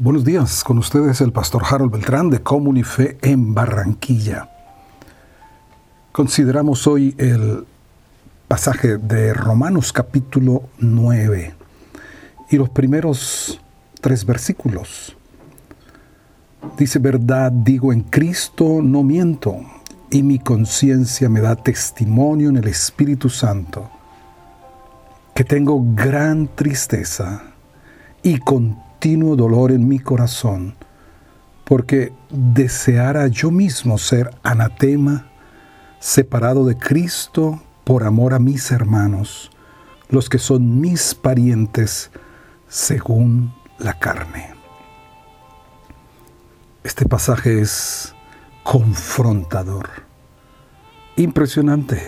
Buenos días, con ustedes el pastor Harold Beltrán de Comunife en Barranquilla. Consideramos hoy el pasaje de Romanos capítulo 9 y los primeros tres versículos. Dice, verdad digo en Cristo, no miento, y mi conciencia me da testimonio en el Espíritu Santo, que tengo gran tristeza y con continuo dolor en mi corazón, porque deseara yo mismo ser anatema, separado de Cristo por amor a mis hermanos, los que son mis parientes según la carne. Este pasaje es confrontador, impresionante.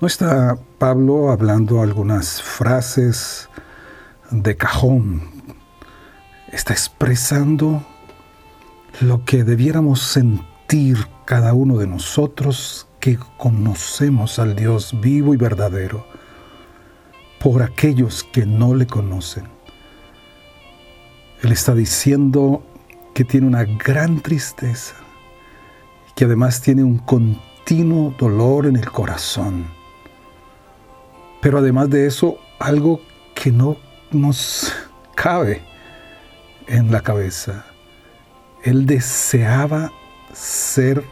No está Pablo hablando algunas frases de cajón está expresando lo que debiéramos sentir cada uno de nosotros que conocemos al Dios vivo y verdadero, por aquellos que no le conocen. Él está diciendo que tiene una gran tristeza y que además tiene un continuo dolor en el corazón. Pero además de eso, algo que no nos cabe en la cabeza. Él deseaba ser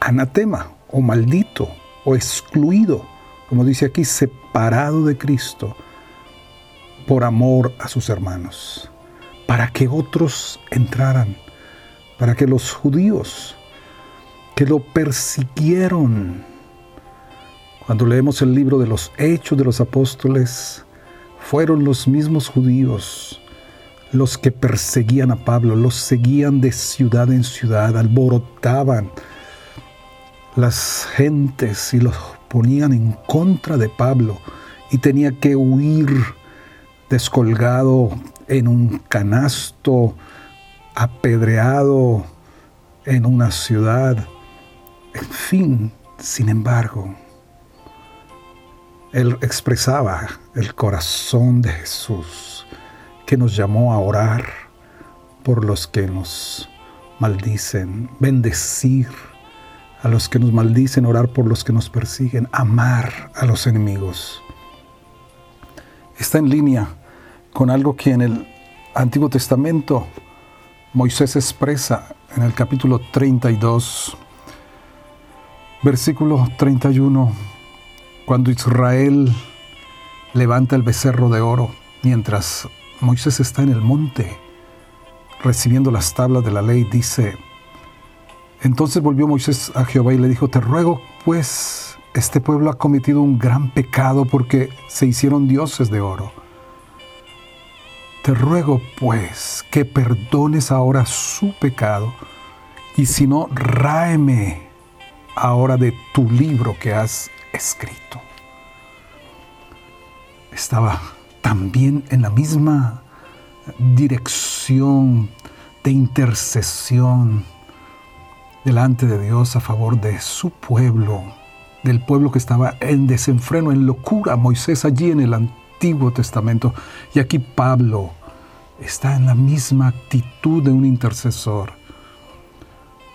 anatema o maldito o excluido, como dice aquí, separado de Cristo por amor a sus hermanos, para que otros entraran, para que los judíos que lo persiguieron, cuando leemos el libro de los Hechos de los Apóstoles, fueron los mismos judíos los que perseguían a Pablo, los seguían de ciudad en ciudad, alborotaban las gentes y los ponían en contra de Pablo y tenía que huir descolgado en un canasto, apedreado en una ciudad. En fin, sin embargo, él expresaba el corazón de Jesús que nos llamó a orar por los que nos maldicen, bendecir a los que nos maldicen, orar por los que nos persiguen, amar a los enemigos. Está en línea con algo que en el Antiguo Testamento Moisés expresa en el capítulo 32, versículo 31, cuando Israel levanta el becerro de oro mientras Moisés está en el monte recibiendo las tablas de la ley, dice, entonces volvió Moisés a Jehová y le dijo, te ruego pues, este pueblo ha cometido un gran pecado porque se hicieron dioses de oro. Te ruego pues que perdones ahora su pecado y si no, ráeme ahora de tu libro que has escrito. Estaba también en la misma dirección de intercesión delante de Dios a favor de su pueblo, del pueblo que estaba en desenfreno, en locura, Moisés allí en el Antiguo Testamento. Y aquí Pablo está en la misma actitud de un intercesor.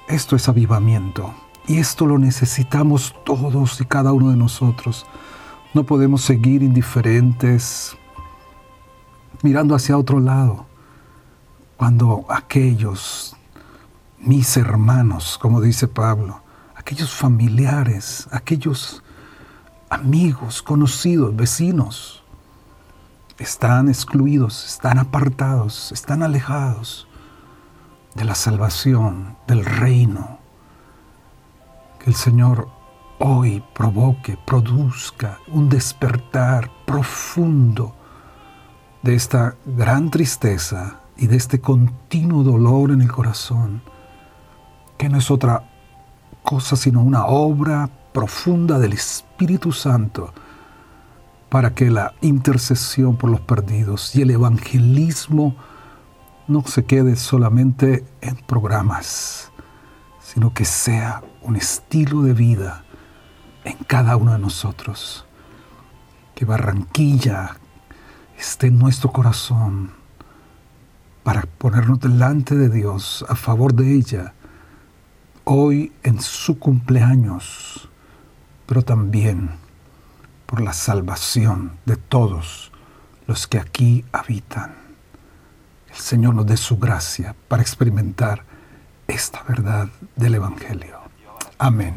Esto es avivamiento y esto lo necesitamos todos y cada uno de nosotros. No podemos seguir indiferentes, mirando hacia otro lado, cuando aquellos, mis hermanos, como dice Pablo, aquellos familiares, aquellos amigos, conocidos, vecinos, están excluidos, están apartados, están alejados de la salvación, del reino. Que el Señor hoy provoque, produzca un despertar profundo de esta gran tristeza y de este continuo dolor en el corazón, que no es otra cosa sino una obra profunda del Espíritu Santo para que la intercesión por los perdidos y el evangelismo no se quede solamente en programas, sino que sea un estilo de vida en cada uno de nosotros. Que Barranquilla, esté en nuestro corazón para ponernos delante de Dios a favor de ella, hoy en su cumpleaños, pero también por la salvación de todos los que aquí habitan. El Señor nos dé su gracia para experimentar esta verdad del Evangelio. Amén.